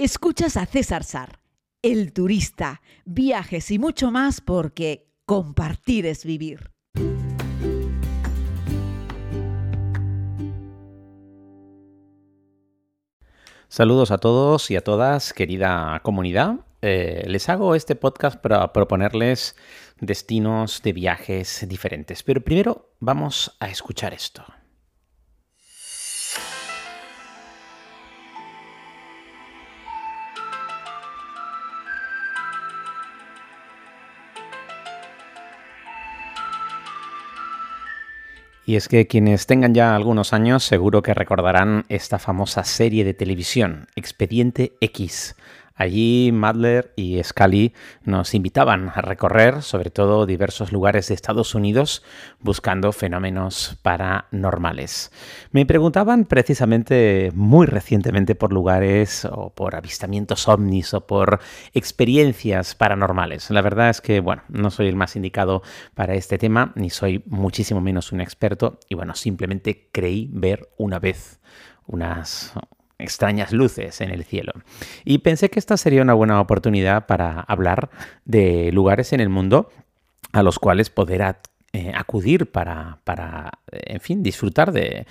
Escuchas a César Sar, el turista, viajes y mucho más porque compartir es vivir. Saludos a todos y a todas, querida comunidad. Eh, les hago este podcast para proponerles destinos de viajes diferentes. Pero primero vamos a escuchar esto. Y es que quienes tengan ya algunos años seguro que recordarán esta famosa serie de televisión, Expediente X, Allí Madler y Scully nos invitaban a recorrer sobre todo diversos lugares de Estados Unidos buscando fenómenos paranormales. Me preguntaban precisamente muy recientemente por lugares o por avistamientos ovnis o por experiencias paranormales. La verdad es que, bueno, no soy el más indicado para este tema, ni soy muchísimo menos un experto y bueno, simplemente creí ver una vez unas extrañas luces en el cielo. Y pensé que esta sería una buena oportunidad para hablar de lugares en el mundo a los cuales poder eh, acudir para, para, en fin, disfrutar de,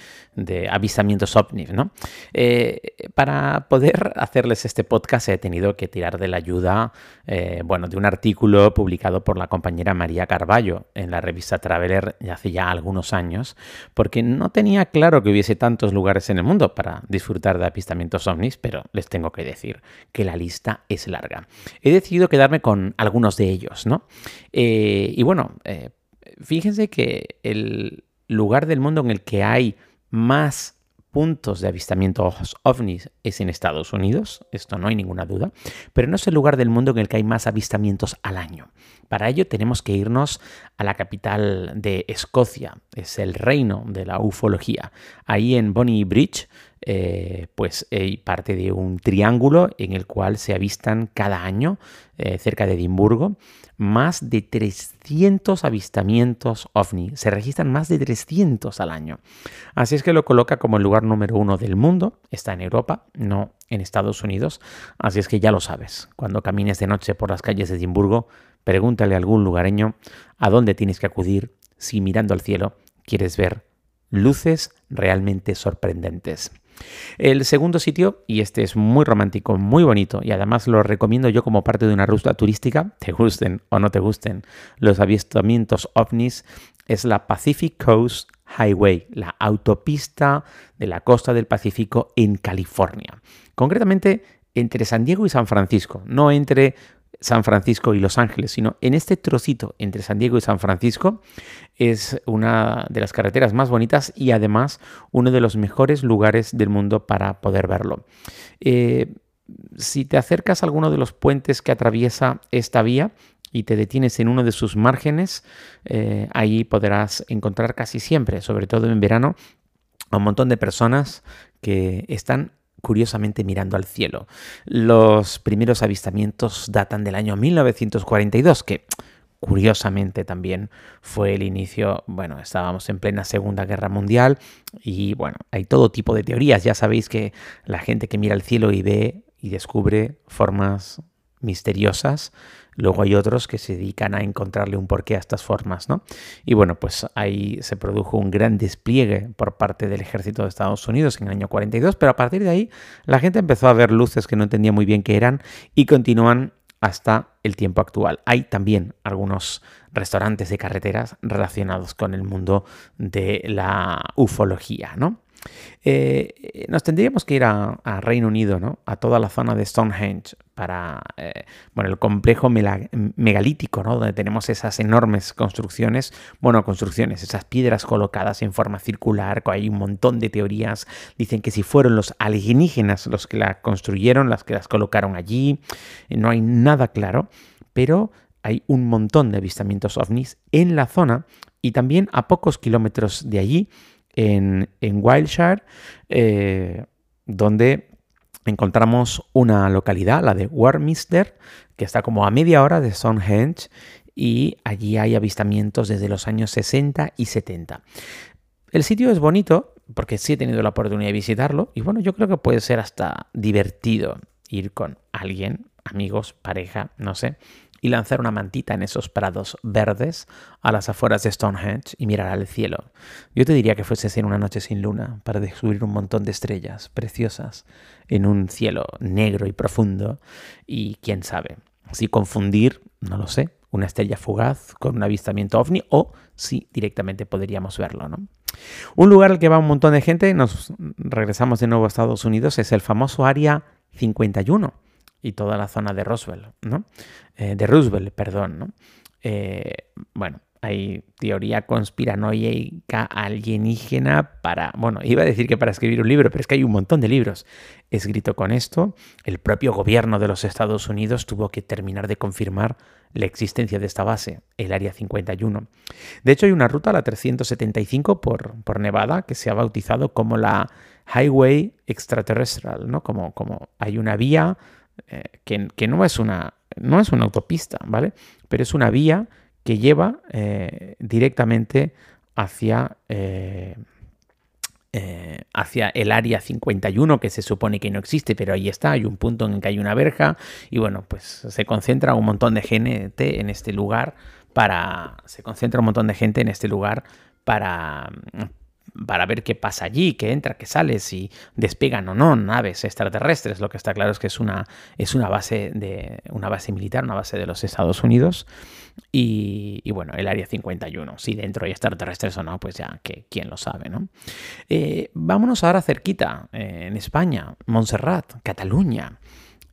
avistamientos ovnis, ¿no? Eh, para poder hacerles este podcast he tenido que tirar de la ayuda, eh, bueno, de un artículo publicado por la compañera María Carballo en la revista Traveler hace ya algunos años, porque no tenía claro que hubiese tantos lugares en el mundo para disfrutar de avistamientos ovnis, pero les tengo que decir que la lista es larga. He decidido quedarme con algunos de ellos, ¿no? y bueno, fíjense que el lugar del mundo en el que hay más puntos de avistamiento ovnis es en Estados Unidos, esto no hay ninguna duda, pero no es el lugar del mundo en el que hay más avistamientos al año. Para ello tenemos que irnos a la capital de Escocia, es el reino de la ufología. Ahí en Bonnie Bridge, eh, pues hay parte de un triángulo en el cual se avistan cada año, eh, cerca de Edimburgo, más de 300 avistamientos ovni. Se registran más de 300 al año. Así es que lo coloca como el lugar número uno del mundo. Está en Europa, no en Estados Unidos. Así es que ya lo sabes. Cuando camines de noche por las calles de Edimburgo, pregúntale a algún lugareño a dónde tienes que acudir si mirando al cielo quieres ver luces realmente sorprendentes. El segundo sitio, y este es muy romántico, muy bonito, y además lo recomiendo yo como parte de una ruta turística, te gusten o no te gusten los avistamientos ovnis, es la Pacific Coast Highway, la autopista de la costa del Pacífico en California. Concretamente entre San Diego y San Francisco, no entre San Francisco y Los Ángeles, sino en este trocito entre San Diego y San Francisco es una de las carreteras más bonitas y además uno de los mejores lugares del mundo para poder verlo. Eh, si te acercas a alguno de los puentes que atraviesa esta vía, y te detienes en uno de sus márgenes, eh, ahí podrás encontrar casi siempre, sobre todo en verano, a un montón de personas que están curiosamente mirando al cielo. Los primeros avistamientos datan del año 1942, que curiosamente también fue el inicio, bueno, estábamos en plena Segunda Guerra Mundial y bueno, hay todo tipo de teorías. Ya sabéis que la gente que mira al cielo y ve y descubre formas misteriosas Luego hay otros que se dedican a encontrarle un porqué a estas formas, ¿no? Y bueno, pues ahí se produjo un gran despliegue por parte del ejército de Estados Unidos en el año 42, pero a partir de ahí la gente empezó a ver luces que no entendía muy bien qué eran y continúan hasta el tiempo actual. Hay también algunos restaurantes de carreteras relacionados con el mundo de la ufología, ¿no? Eh, nos tendríamos que ir a, Reino Unido, ¿no? A toda la zona de Stonehenge para, eh, bueno, el complejo megalítico, ¿no? Donde tenemos esas enormes construcciones, bueno, construcciones, esas piedras colocadas en forma circular, hay un montón de teorías, dicen que si fueron los alienígenas los que la construyeron, las que las colocaron allí, no hay nada claro, pero hay un montón de avistamientos ovnis en la zona y también a pocos kilómetros de allí en, Wildshire, eh, donde encontramos una localidad, la de Warminster, que está como a media hora de Stonehenge y allí hay avistamientos desde los años 60 y 70. El sitio es bonito porque sí he tenido la oportunidad de visitarlo y bueno, yo creo que puede ser hasta divertido. ir con alguien, amigos, pareja, no sé, y lanzar una mantita en esos prados verdes a las afueras de Stonehenge y mirar al cielo. Yo te diría que fuese en una noche sin luna para descubrir un montón de estrellas preciosas en un cielo negro y profundo y quién sabe, si confundir, no lo sé, una estrella fugaz con un avistamiento ovni o si directamente podríamos verlo, ¿no? Un lugar al que va un montón de gente, nos regresamos de nuevo a Estados Unidos, es el famoso Área 51 y toda la zona de Roswell, ¿no? Eh, de Roosevelt, perdón, ¿no? Eh, bueno, hay teoría conspiranoica alienígena para, bueno, iba a decir que para escribir un libro, pero es que hay un montón de libros escrito con esto. El propio gobierno de los Estados Unidos tuvo que terminar de confirmar la existencia de esta base, el Área 51. De hecho, hay una ruta, la 375 por, por Nevada, que se ha bautizado como la Highway Extraterrestrial, ¿no? Como, como hay una vía eh, que, no, es una, no es una autopista, ¿vale? Pero es una vía que lleva eh, directamente hacia, eh, hacia el área 51, que se supone que no existe, pero ahí está, hay un punto en el que hay una verja, y bueno, pues se concentra un montón de gente en este lugar para. Se concentra un montón de gente en este lugar para, para ver qué pasa allí, qué entra, qué sale, si despegan o no naves extraterrestres. Lo que está claro es que es una, es una base de una base militar, una base de los Estados Unidos. Y, bueno, el área 51, si dentro hay extraterrestres o no, pues ya que quién lo sabe, ¿no? Eh, vámonos ahora cerquita, eh, en España, Montserrat, Cataluña.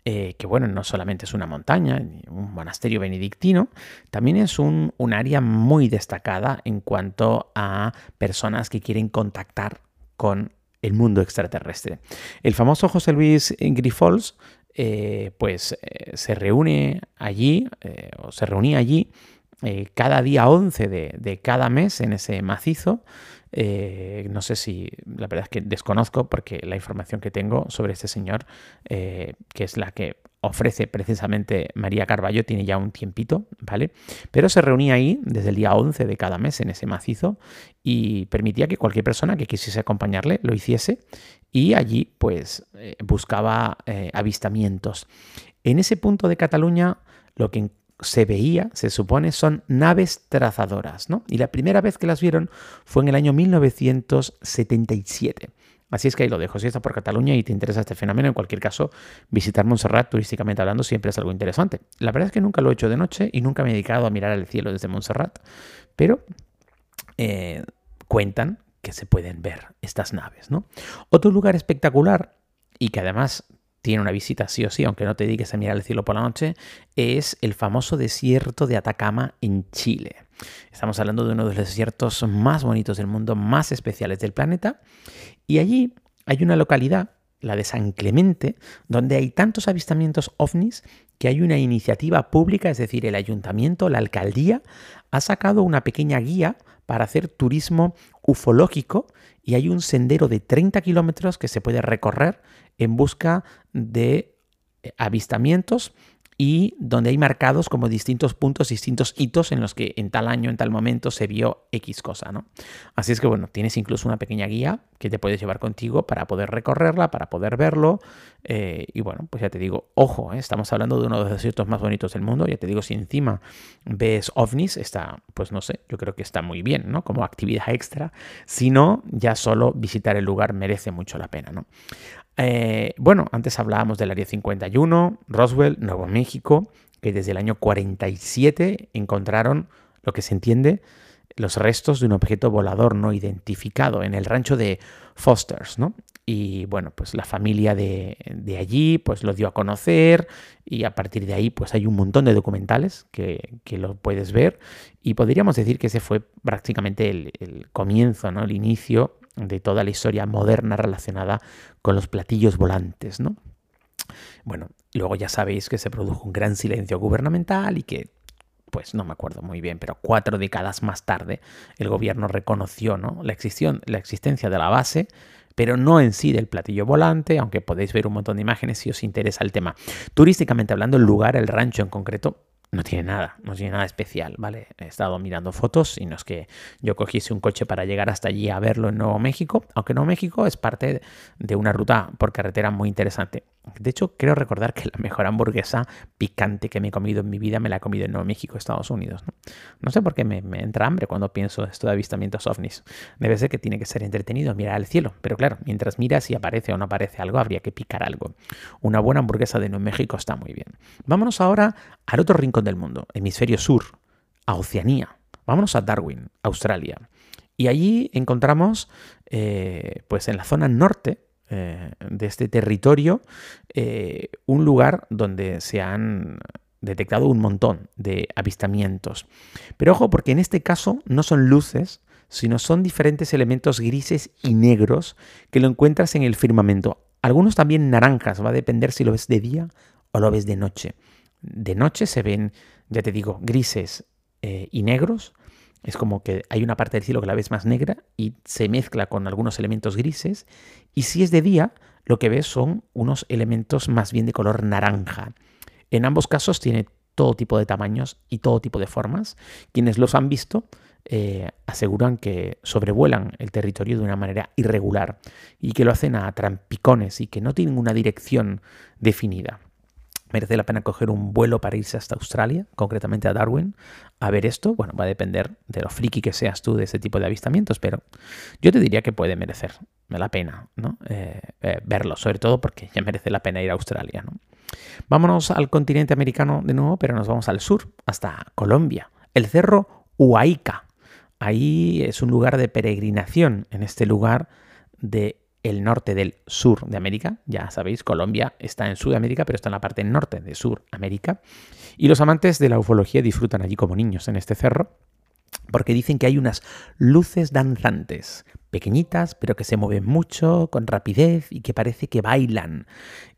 Eh, que bueno, no solamente es una montaña, un monasterio benedictino, también es un, área muy destacada en cuanto a personas que quieren contactar con el mundo extraterrestre. El famoso José Luis Grifols, eh, pues eh, se reúne allí, o se reunía allí cada día 11 de, de cada mes en ese macizo, eh, no sé si, la verdad es que desconozco porque la información que tengo sobre este señor, eh, que es la que ofrece precisamente María Carballo, tiene ya un tiempito, ¿vale? Pero se reunía ahí desde el día 11 de cada mes en ese macizo y permitía que cualquier persona que quisiese acompañarle lo hiciese y allí pues eh, buscaba avistamientos. En ese punto de Cataluña lo que se veía, se supone, son naves trazadoras, ¿no? Y la primera vez que las vieron fue en el año 1977. Así es que ahí lo dejo. Si estás por Cataluña y te interesa este fenómeno, en cualquier caso, visitar Montserrat turísticamente hablando siempre es algo interesante. La verdad es que nunca lo he hecho de noche y nunca me he dedicado a mirar al cielo desde Montserrat, pero eh, cuentan que se pueden ver estas naves, ¿no? Otro lugar espectacular y que además tiene una visita sí o sí, aunque no te dediques a mirar el cielo por la noche, es el famoso desierto de Atacama en Chile. Estamos hablando de uno de los desiertos más bonitos del mundo, más especiales del planeta, y allí hay una localidad, la de San Clemente, donde hay tantos avistamientos ovnis que hay una iniciativa pública, es decir, el ayuntamiento, la alcaldía, ha sacado una pequeña guía para hacer turismo ufológico y hay un sendero de 30 kilómetros que se puede recorrer en busca de eh, avistamientos y donde hay marcados como distintos puntos, distintos hitos en los que en tal año, en tal momento se vio X cosa, ¿no? Así es que bueno, tienes incluso una pequeña guía que te puedes llevar contigo para poder recorrerla, para poder verlo. Eh, y bueno, pues ya te digo, ojo, ¿eh? estamos hablando de uno de los desiertos más bonitos del mundo. Ya te digo, si encima ves ovnis, está, pues no sé, yo creo que está muy bien, ¿no? Como actividad extra. Si no, ya solo visitar el lugar merece mucho la pena, ¿no? Eh, bueno, antes hablábamos del Área 51, Roswell, Nuevo México, que desde el año 47 encontraron lo que se entiende los restos de un objeto volador no identificado en el rancho de Fosters, ¿no? Y bueno, pues la familia de, allí pues lo dio a conocer y a partir de ahí pues hay un montón de documentales que, lo puedes ver y podríamos decir que ese fue prácticamente el, el comienzo, ¿no? El inicio de toda la historia moderna relacionada con los platillos volantes, ¿no? Bueno, luego ya sabéis que se produjo un gran silencio gubernamental y que, pues no me acuerdo muy bien, pero cuatro décadas más tarde el gobierno reconoció ¿no? la, la existencia de la base, pero no en sí del platillo volante, aunque podéis ver un montón de imágenes si os interesa el tema. Turísticamente hablando, el lugar, el rancho en concreto, no tiene nada, no tiene nada especial, ¿vale? He estado mirando fotos y no es que yo cogiese un coche para llegar hasta allí a verlo en Nuevo México, aunque Nuevo México es parte de una ruta por carretera muy interesante. De hecho, creo recordar que la mejor hamburguesa picante que me he comido en mi vida me la he comido en Nuevo México, Estados Unidos. No, sé por qué me, entra hambre cuando pienso esto de avistamientos ovnis. Debe ser que tiene que ser entretenido mirar al cielo, pero claro, mientras miras si aparece o no aparece algo, habría que picar algo. Una buena hamburguesa de Nuevo México está muy bien. Vámonos ahora al otro rincón del mundo, hemisferio sur, a Oceanía. Vámonos a Darwin, Australia. Y allí encontramos, eh, pues en la zona norte, eh, de este territorio eh, un lugar donde se han detectado un montón de avistamientos. Pero ojo, porque en este caso no son luces, sino son diferentes elementos grises y negros que lo encuentras en el firmamento. Algunos también naranjas, va a depender si lo ves de día o lo ves de noche. De noche se ven, ya te digo, grises eh, y negros, es como que hay una parte del cielo que la ves más negra y se mezcla con algunos elementos grises. Y si es de día, lo que ves son unos elementos más bien de color naranja. En ambos casos tiene todo tipo de tamaños y todo tipo de formas. Quienes los han visto eh, aseguran que sobrevuelan el territorio de una manera irregular y que lo hacen a trampicones y que no tienen una dirección definida merece la pena coger un vuelo para irse hasta Australia, concretamente a Darwin, a ver esto. Bueno, va a depender de lo friki que seas tú de ese tipo de avistamientos, pero yo te diría que puede merecer la pena ¿no? Eh, eh, verlo, sobre todo porque ya merece la pena ir a Australia. ¿no? Vámonos al continente americano de nuevo, pero nos vamos al sur, hasta Colombia, el cerro Huayca. Ahí es un lugar de peregrinación. En este lugar de el norte del sur de América. Ya sabéis, Colombia está en Sudamérica, pero está en la parte norte de Suramérica. Y los amantes de la ufología disfrutan allí como niños en este cerro porque dicen que hay unas luces danzantes, pequeñitas, pero que se mueven mucho, con rapidez y que parece que bailan.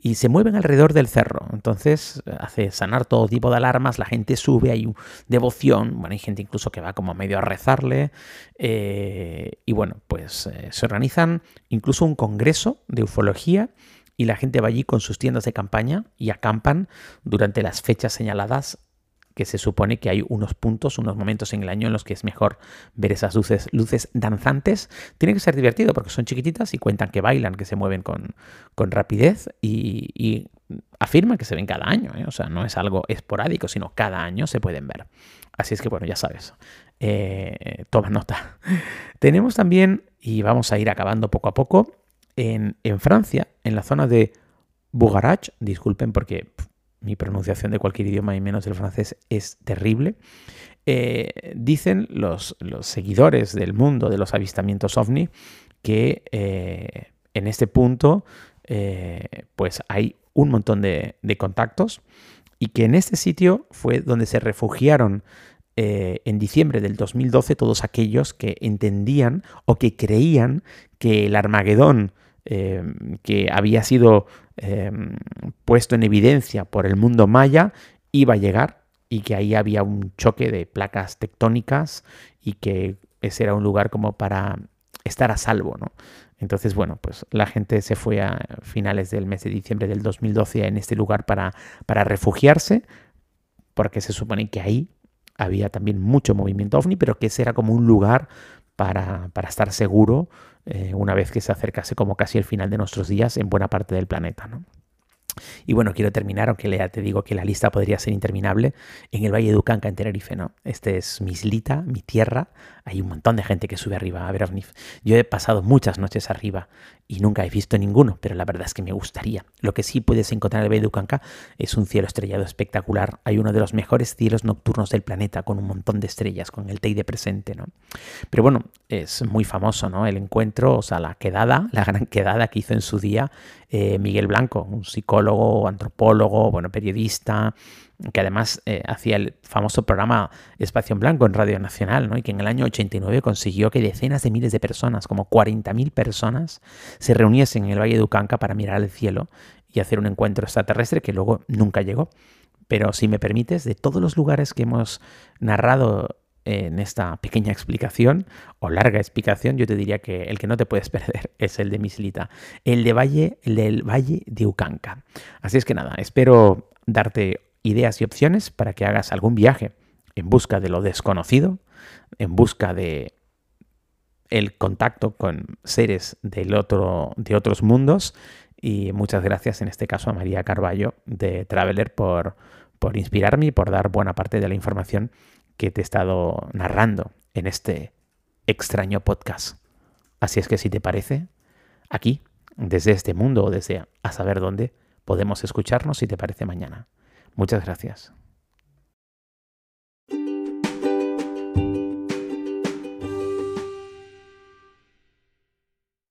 Y se mueven alrededor del cerro. Entonces hace sanar todo tipo de alarmas, la gente sube, hay devoción, bueno, hay gente incluso que va como medio a rezarle. Eh, y bueno, pues eh, se organizan incluso un congreso de ufología y la gente va allí con sus tiendas de campaña y acampan durante las fechas señaladas que se supone que hay unos puntos, unos momentos en el año en los que es mejor ver esas luces, luces danzantes. Tiene que ser divertido porque son chiquititas y cuentan que bailan, que se mueven con, rapidez y, afirman que se ven cada año. ¿eh? O sea, no es algo esporádico, sino cada año se pueden ver. Así es que bueno, ya sabes. Eh, toma nota. Tenemos también, y vamos a ir acabando poco a poco, en, en Francia, en la zona de Bugarach, disculpen porque mi pronunciación de cualquier idioma y menos el francés es terrible. Eh, dicen los, los, seguidores del mundo de los avistamientos ovni que eh, en este punto eh, pues hay un montón de, de, contactos y que en este sitio fue donde se refugiaron en diciembre del 2012 todos aquellos que entendían o que creían que el Armagedón que había sido Em, puesto en evidencia por el mundo maya iba a llegar y que ahí había un choque de placas tectónicas y que ese era un lugar como para estar a salvo, ¿no? Entonces, bueno, pues la gente se fue a finales del mes de diciembre del 2012 en este lugar para, para refugiarse, porque se supone que ahí había también mucho movimiento ovni, pero que ese era como un lugar para, para estar seguro eh, una vez que se acercase como casi el final de nuestros días en buena parte del planeta. ¿no? Y bueno, quiero terminar, aunque ya te digo que la lista podría ser interminable, en el Valle de Ucanca, en Tenerife, ¿no? Este es mi islita, mi tierra. Hay un montón de gente que sube arriba a ver. Yo he pasado muchas noches arriba y nunca he visto ninguno, pero la verdad es que me gustaría. Lo que sí puedes encontrar en el es un cielo estrellado espectacular. Hay uno de los mejores cielos nocturnos del planeta, con un montón de estrellas, con el Teide presente, ¿no? Pero bueno, es muy famoso, ¿no? El encuentro, o sea, la quedada, la gran quedada que hizo en su día eh, Miguel Blanco, un psicólogo, antropólogo, bueno, periodista, que además eh, hacía el famoso programa Espacio en Blanco en Radio Nacional, ¿no? y que en el año 89 consiguió que decenas de miles de personas, como 40.000 personas, se reuniesen en el Valle de Ucanca para mirar al cielo y hacer un encuentro extraterrestre que luego nunca llegó. Pero si me permites, de todos los lugares que hemos narrado en esta pequeña explicación o larga explicación, yo te diría que el que no te puedes perder es el de Mislita, el de Valle, el del Valle de Ucanca. Así es que nada, espero darte ideas y opciones para que hagas algún viaje en busca de lo desconocido, en busca de el contacto con seres del otro, de otros mundos. Y muchas gracias en este caso a María Carballo de Traveler por, por inspirarme y por dar buena parte de la información que te he estado narrando en este extraño podcast. Así es que si te parece, aquí, desde este mundo o desde a saber dónde, podemos escucharnos si te parece mañana. Muchas gracias.